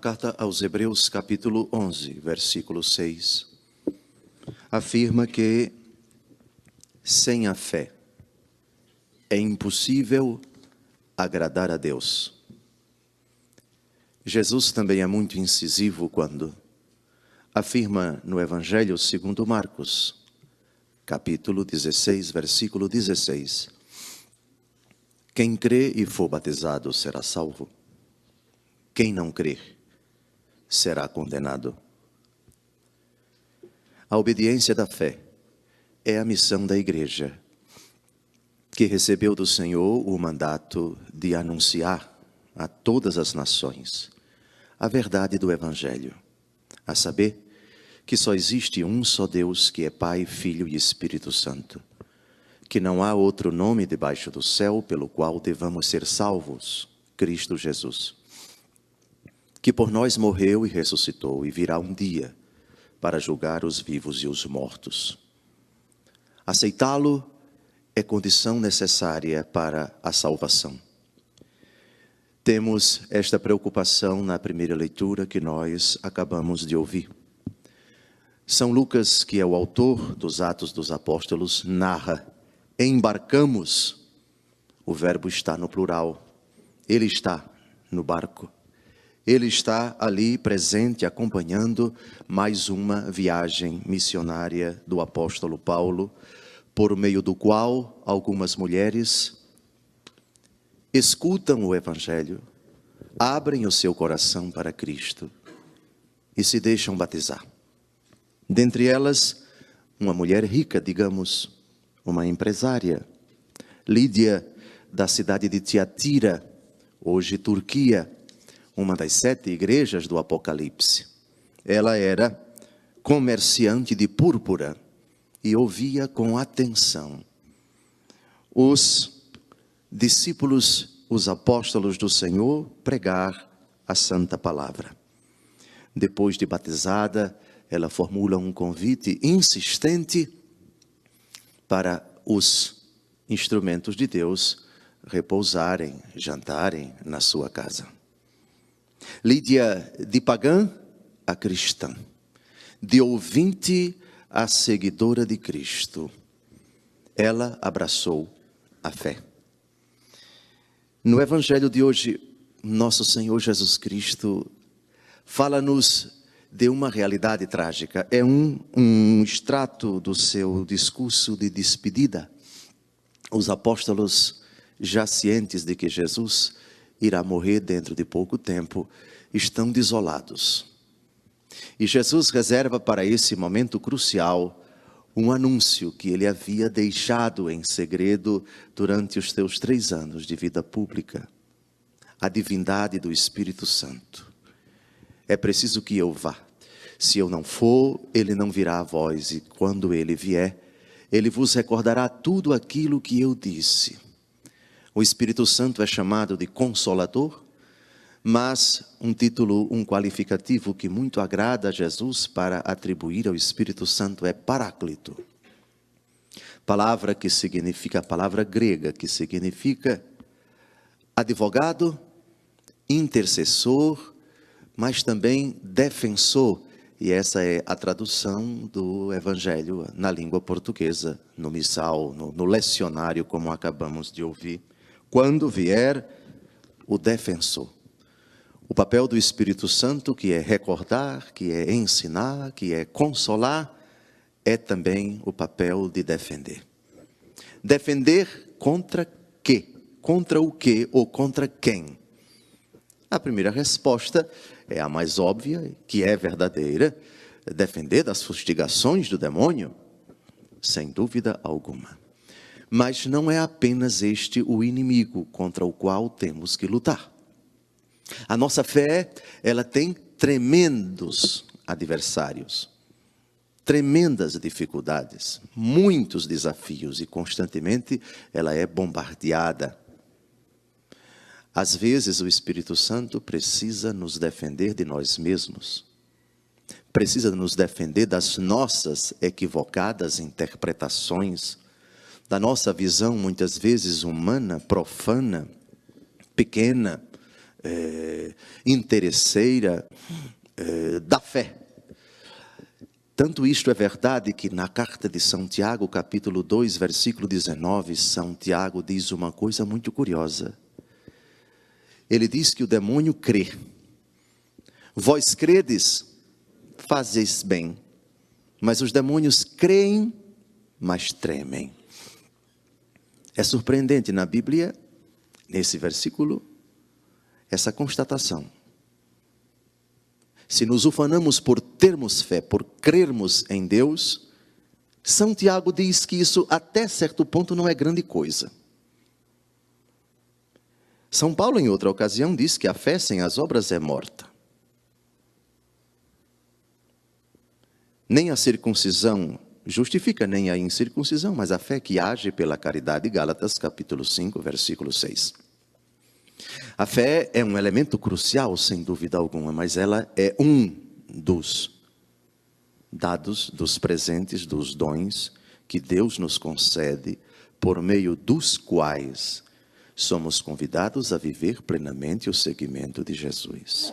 Carta aos Hebreus, capítulo 11, versículo 6, afirma que sem a fé é impossível agradar a Deus. Jesus também é muito incisivo quando afirma no Evangelho segundo Marcos, capítulo 16, versículo 16: Quem crê e for batizado será salvo. Quem não crer será condenado. A obediência da fé é a missão da igreja, que recebeu do Senhor o mandato de anunciar a todas as nações a verdade do Evangelho, a saber, que só existe um só Deus, que é Pai, Filho e Espírito Santo, que não há outro nome debaixo do céu pelo qual devamos ser salvos, Cristo Jesus que por nós morreu e ressuscitou e virá um dia para julgar os vivos e os mortos. Aceitá-lo é condição necessária para a salvação. Temos esta preocupação na primeira leitura que nós acabamos de ouvir. São Lucas, que é o autor dos Atos dos Apóstolos, narra: embarcamos. O verbo está no plural. Ele está no barco. Ele está ali presente, acompanhando mais uma viagem missionária do apóstolo Paulo, por meio do qual algumas mulheres escutam o Evangelho, abrem o seu coração para Cristo e se deixam batizar. Dentre elas, uma mulher rica, digamos, uma empresária, Lídia, da cidade de Tiatira, hoje Turquia, uma das sete igrejas do Apocalipse. Ela era comerciante de púrpura e ouvia com atenção os discípulos, os apóstolos do Senhor, pregar a santa palavra. Depois de batizada, ela formula um convite insistente para os instrumentos de Deus repousarem, jantarem na sua casa. Lídia de pagã a cristã, de ouvinte a seguidora de Cristo. Ela abraçou a fé. No Evangelho de hoje, nosso Senhor Jesus Cristo fala-nos de uma realidade trágica. É um, um extrato do seu discurso de despedida. Os apóstolos, já cientes de que Jesus irá morrer dentro de pouco tempo, estão desolados. E Jesus reserva para esse momento crucial um anúncio que ele havia deixado em segredo durante os seus três anos de vida pública: a divindade do Espírito Santo. É preciso que eu vá. Se eu não for, ele não virá a vós, e quando ele vier, ele vos recordará tudo aquilo que eu disse. O Espírito Santo é chamado de Consolador, mas um título, um qualificativo que muito agrada a Jesus para atribuir ao Espírito Santo é Paráclito. Palavra que significa, palavra grega que significa advogado, intercessor, mas também defensor. E essa é a tradução do Evangelho na língua portuguesa, no missal, no, no lecionário, como acabamos de ouvir quando vier o defensor. O papel do Espírito Santo, que é recordar, que é ensinar, que é consolar, é também o papel de defender. Defender contra quê? Contra o quê ou contra quem? A primeira resposta é a mais óbvia, que é verdadeira: defender das fustigações do demônio, sem dúvida alguma. Mas não é apenas este o inimigo contra o qual temos que lutar. A nossa fé, ela tem tremendos adversários, tremendas dificuldades, muitos desafios e constantemente ela é bombardeada. Às vezes o Espírito Santo precisa nos defender de nós mesmos, precisa nos defender das nossas equivocadas interpretações da nossa visão, muitas vezes humana, profana, pequena, é, interesseira é, da fé. Tanto isto é verdade que na carta de São Tiago, capítulo 2, versículo 19, São Tiago diz uma coisa muito curiosa. Ele diz que o demônio crê. Vós credes, fazes bem. Mas os demônios creem, mas tremem. É surpreendente na Bíblia, nesse versículo, essa constatação. Se nos ufanamos por termos fé, por crermos em Deus, São Tiago diz que isso até certo ponto não é grande coisa. São Paulo, em outra ocasião, diz que a fé sem as obras é morta. Nem a circuncisão justifica, nem a incircuncisão, mas a fé que age pela caridade. Gálatas, capítulo 5, versículo 6. A fé é um elemento crucial, sem dúvida alguma, mas ela é um dos dados, dos presentes, dos dons que Deus nos concede, por meio dos quais somos convidados a viver plenamente o seguimento de Jesus.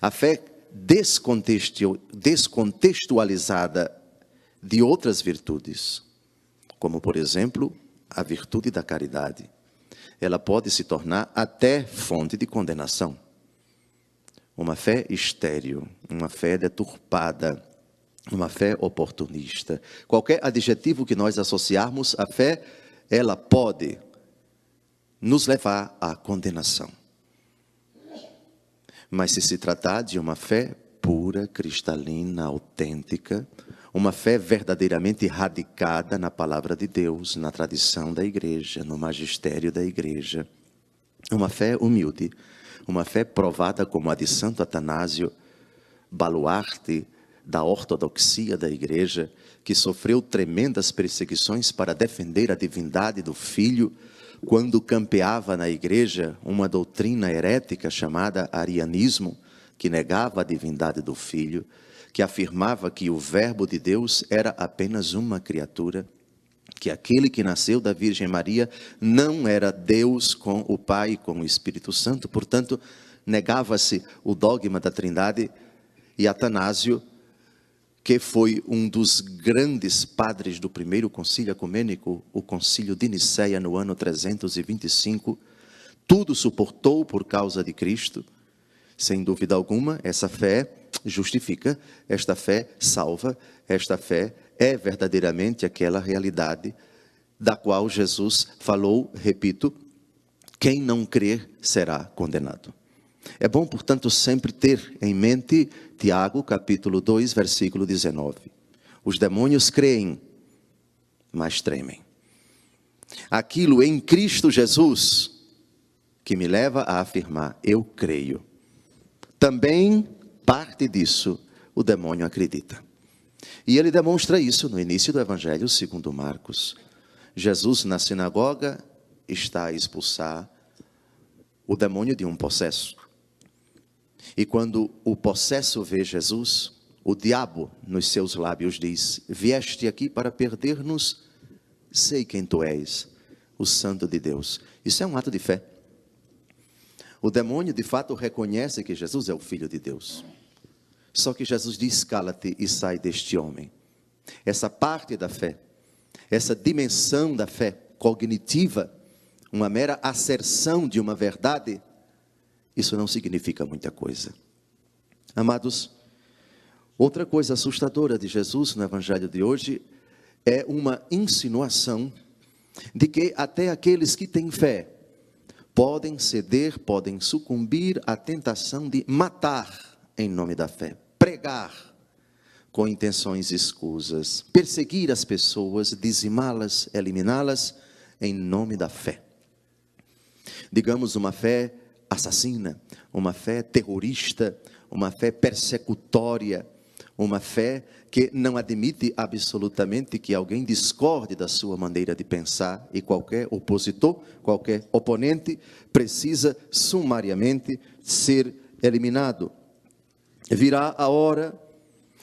A fé descontextualizada de outras virtudes, como por exemplo a virtude da caridade ela pode se tornar até fonte de condenação. Uma fé estéril, uma fé deturpada, uma fé oportunista. Qualquer adjetivo que nós associarmos à fé, ela pode nos levar à condenação. Mas se se tratar de uma fé pura, cristalina, autêntica, uma fé verdadeiramente radicada na palavra de Deus, na tradição da igreja, no magistério da igreja. Uma fé humilde, uma fé provada como a de Santo Atanásio, baluarte da ortodoxia da igreja, que sofreu tremendas perseguições para defender a divindade do Filho, quando campeava na igreja uma doutrina herética chamada arianismo, que negava a divindade do Filho que afirmava que o Verbo de Deus era apenas uma criatura, que aquele que nasceu da Virgem Maria não era Deus com o Pai com o Espírito Santo, portanto, negava-se o dogma da Trindade e Atanásio, que foi um dos grandes padres do primeiro concílio ecumênico, o concílio de Nicéia no ano 325, tudo suportou por causa de Cristo. Sem dúvida alguma, essa fé justifica, esta fé salva, esta fé é verdadeiramente aquela realidade da qual Jesus falou, repito, quem não crer será condenado. É bom, portanto, sempre ter em mente Tiago, capítulo 2, versículo 19. Os demônios creem, mas tremem. Aquilo em Cristo Jesus que me leva a afirmar, eu creio. Também parte disso o demônio acredita. E ele demonstra isso no início do Evangelho segundo Marcos. Jesus na sinagoga está a expulsar o demônio de um possesso. E quando o possesso vê Jesus, o diabo nos seus lábios diz: Vieste aqui para perder-nos, sei quem tu és, o Santo de Deus. Isso é um ato de fé. O demônio de fato reconhece que Jesus é o Filho de Deus. Só que Jesus diz: cala-te e sai deste homem. Essa parte da fé, essa dimensão da fé cognitiva, uma mera asserção de uma verdade, isso não significa muita coisa. Amados, outra coisa assustadora de Jesus no Evangelho de hoje é uma insinuação de que até aqueles que têm fé podem ceder, podem sucumbir à tentação de matar em nome da fé, pregar com intenções escusas, perseguir as pessoas, dizimá-las, eliminá-las em nome da fé. Digamos uma fé assassina, uma fé terrorista, uma fé persecutória, uma fé que não admite absolutamente que alguém discorde da sua maneira de pensar e qualquer opositor, qualquer oponente precisa sumariamente ser eliminado. Virá a hora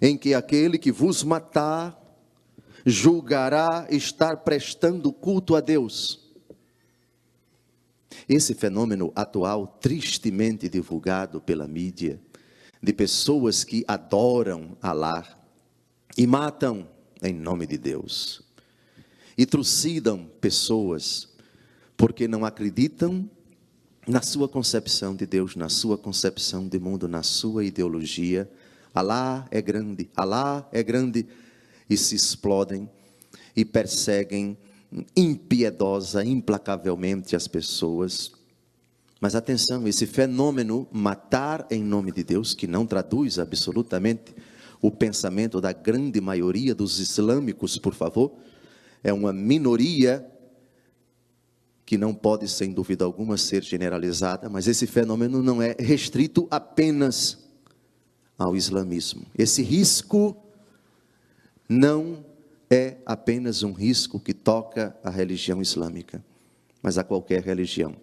em que aquele que vos matar julgará estar prestando culto a Deus. Esse fenômeno atual, tristemente divulgado pela mídia, de pessoas que adoram Alá e matam em nome de Deus, e trucidam pessoas porque não acreditam na sua concepção de Deus, na sua concepção de mundo, na sua ideologia. Alá é grande, Alá é grande, e se explodem e perseguem impiedosa, implacavelmente as pessoas. Mas atenção, esse fenômeno matar em nome de Deus, que não traduz absolutamente o pensamento da grande maioria dos islâmicos, por favor, é uma minoria que não pode, sem dúvida alguma, ser generalizada, mas esse fenômeno não é restrito apenas ao islamismo. Esse risco não é apenas um risco que toca a religião islâmica, mas a qualquer religião.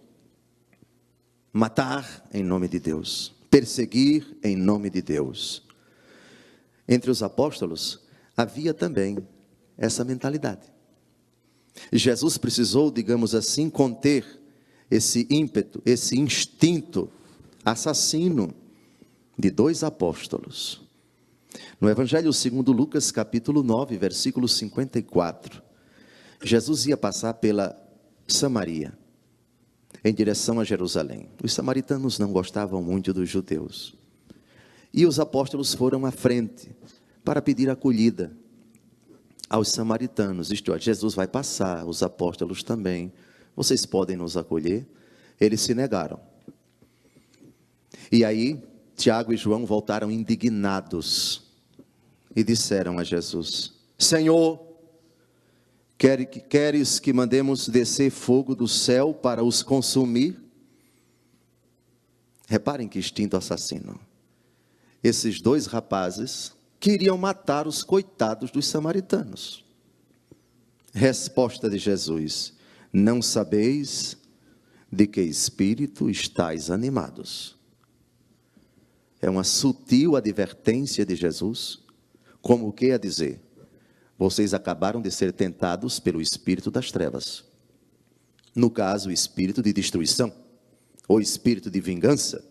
Matar em nome de Deus, perseguir em nome de Deus. Entre os apóstolos havia também essa mentalidade. Jesus precisou, digamos assim, conter esse ímpeto, esse instinto assassino de dois apóstolos. No Evangelho segundo Lucas, capítulo 9, versículo 54, Jesus ia passar pela Samaria, em direção a Jerusalém. Os samaritanos não gostavam muito dos judeus. E os apóstolos foram à frente para pedir acolhida aos samaritanos, isto é, Jesus vai passar, os apóstolos também. Vocês podem nos acolher? Eles se negaram. E aí, Tiago e João voltaram indignados e disseram a Jesus: Senhor, queres que mandemos descer fogo do céu para os consumir? Reparem que instinto assassino. Esses dois rapazes queriam matar os coitados dos samaritanos. Resposta de Jesus: Não sabeis de que espírito estáis animados. É uma sutil advertência de Jesus, como o que a dizer: Vocês acabaram de ser tentados pelo espírito das trevas. No caso, o espírito de destruição, ou espírito de vingança,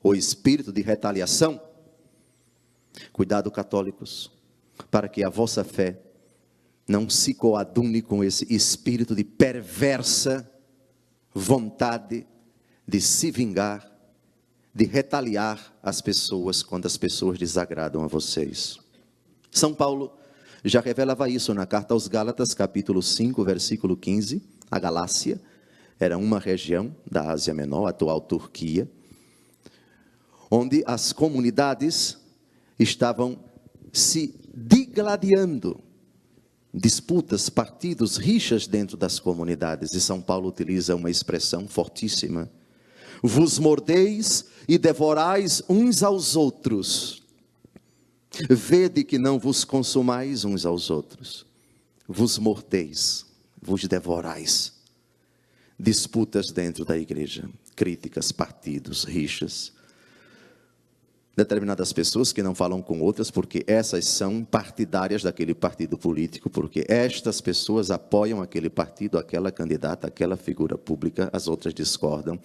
ou espírito de retaliação Cuidado, católicos, para que a vossa fé não se coadune com esse espírito de perversa vontade de se vingar, de retaliar as pessoas quando as pessoas desagradam a vocês. São Paulo já revelava isso na carta aos Gálatas, capítulo 5, versículo 15. A Galácia era uma região da Ásia Menor, atual Turquia, onde as comunidades estavam se digladiando, disputas, partidos, rixas dentro das comunidades. E São Paulo utiliza uma expressão fortíssima: vos mordeis e devorais uns aos outros. Vede que não vos consumais uns aos outros. Vos mordeis, vos devorais. Disputas dentro da igreja, críticas, partidos, rixas determinadas pessoas que não falam com outras, porque essas são partidárias daquele partido político, porque estas pessoas apoiam aquele partido, aquela candidata, aquela figura pública, as outras discordam.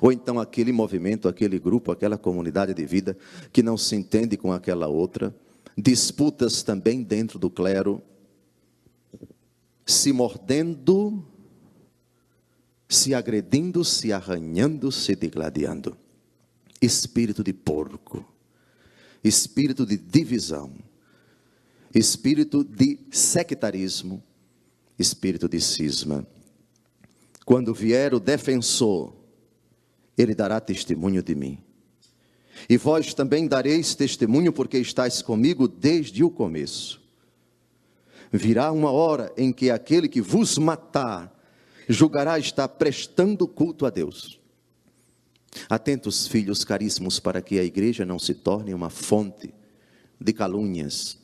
Ou então aquele movimento, aquele grupo, aquela comunidade de vida que não se entende com aquela outra, disputas também dentro do clero, se mordendo, se agredindo, se arranhando, se degladiando espírito de porco, espírito de divisão, espírito de sectarismo, espírito de cisma. Quando vier o defensor, ele dará testemunho de mim. E vós também dareis testemunho, porque estáis comigo desde o começo. Virá uma hora em que aquele que vos matar julgará estar prestando culto a Deus. Atentos, filhos caríssimos, para que a igreja não se torne uma fonte de calúnias,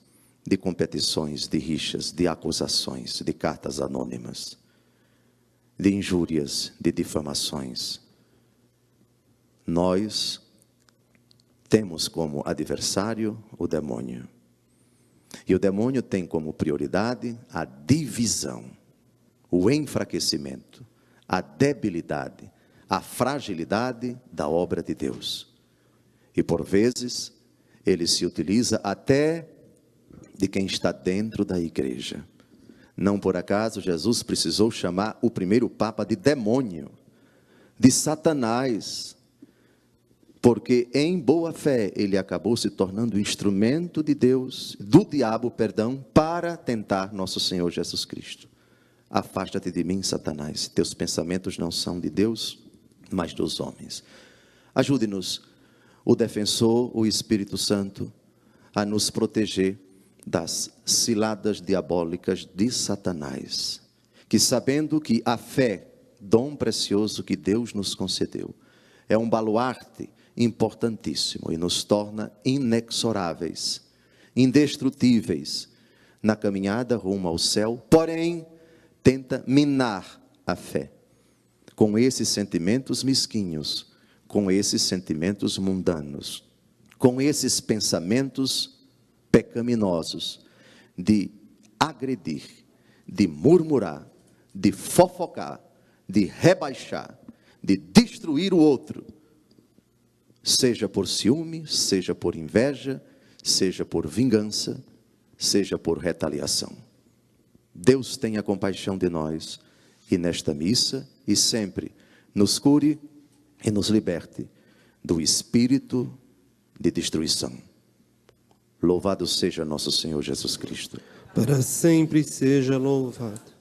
de competições, de rixas, de acusações, de cartas anônimas, de injúrias, de difamações. Nós temos como adversário o demônio. E o demônio tem como prioridade a divisão, o enfraquecimento, a debilidade, a fragilidade da obra de Deus. E por vezes, ele se utiliza até de quem está dentro da igreja. Não por acaso Jesus precisou chamar o primeiro Papa de demônio, de Satanás, porque em boa fé ele acabou se tornando instrumento de Deus, do diabo, perdão, para tentar nosso Senhor Jesus Cristo. Afasta-te de mim, Satanás, teus pensamentos não são de Deus, mas dos homens. Ajude-nos, o defensor, o Espírito Santo, a nos proteger das ciladas diabólicas de Satanás, que sabendo que a fé, dom precioso que Deus nos concedeu, é um baluarte importantíssimo e nos torna inexoráveis, indestrutíveis na caminhada rumo ao céu, porém tenta minar a fé com esses sentimentos mesquinhos, com esses sentimentos mundanos, com esses pensamentos pecaminosos de agredir, de murmurar, de fofocar, de rebaixar, de destruir o outro, seja por ciúme, seja por inveja, seja por vingança, seja por retaliação. Deus tenha compaixão de nós e nesta missa e sempre nos cure e nos liberte do espírito de destruição. Louvado seja nosso Senhor Jesus Cristo. Para sempre seja louvado.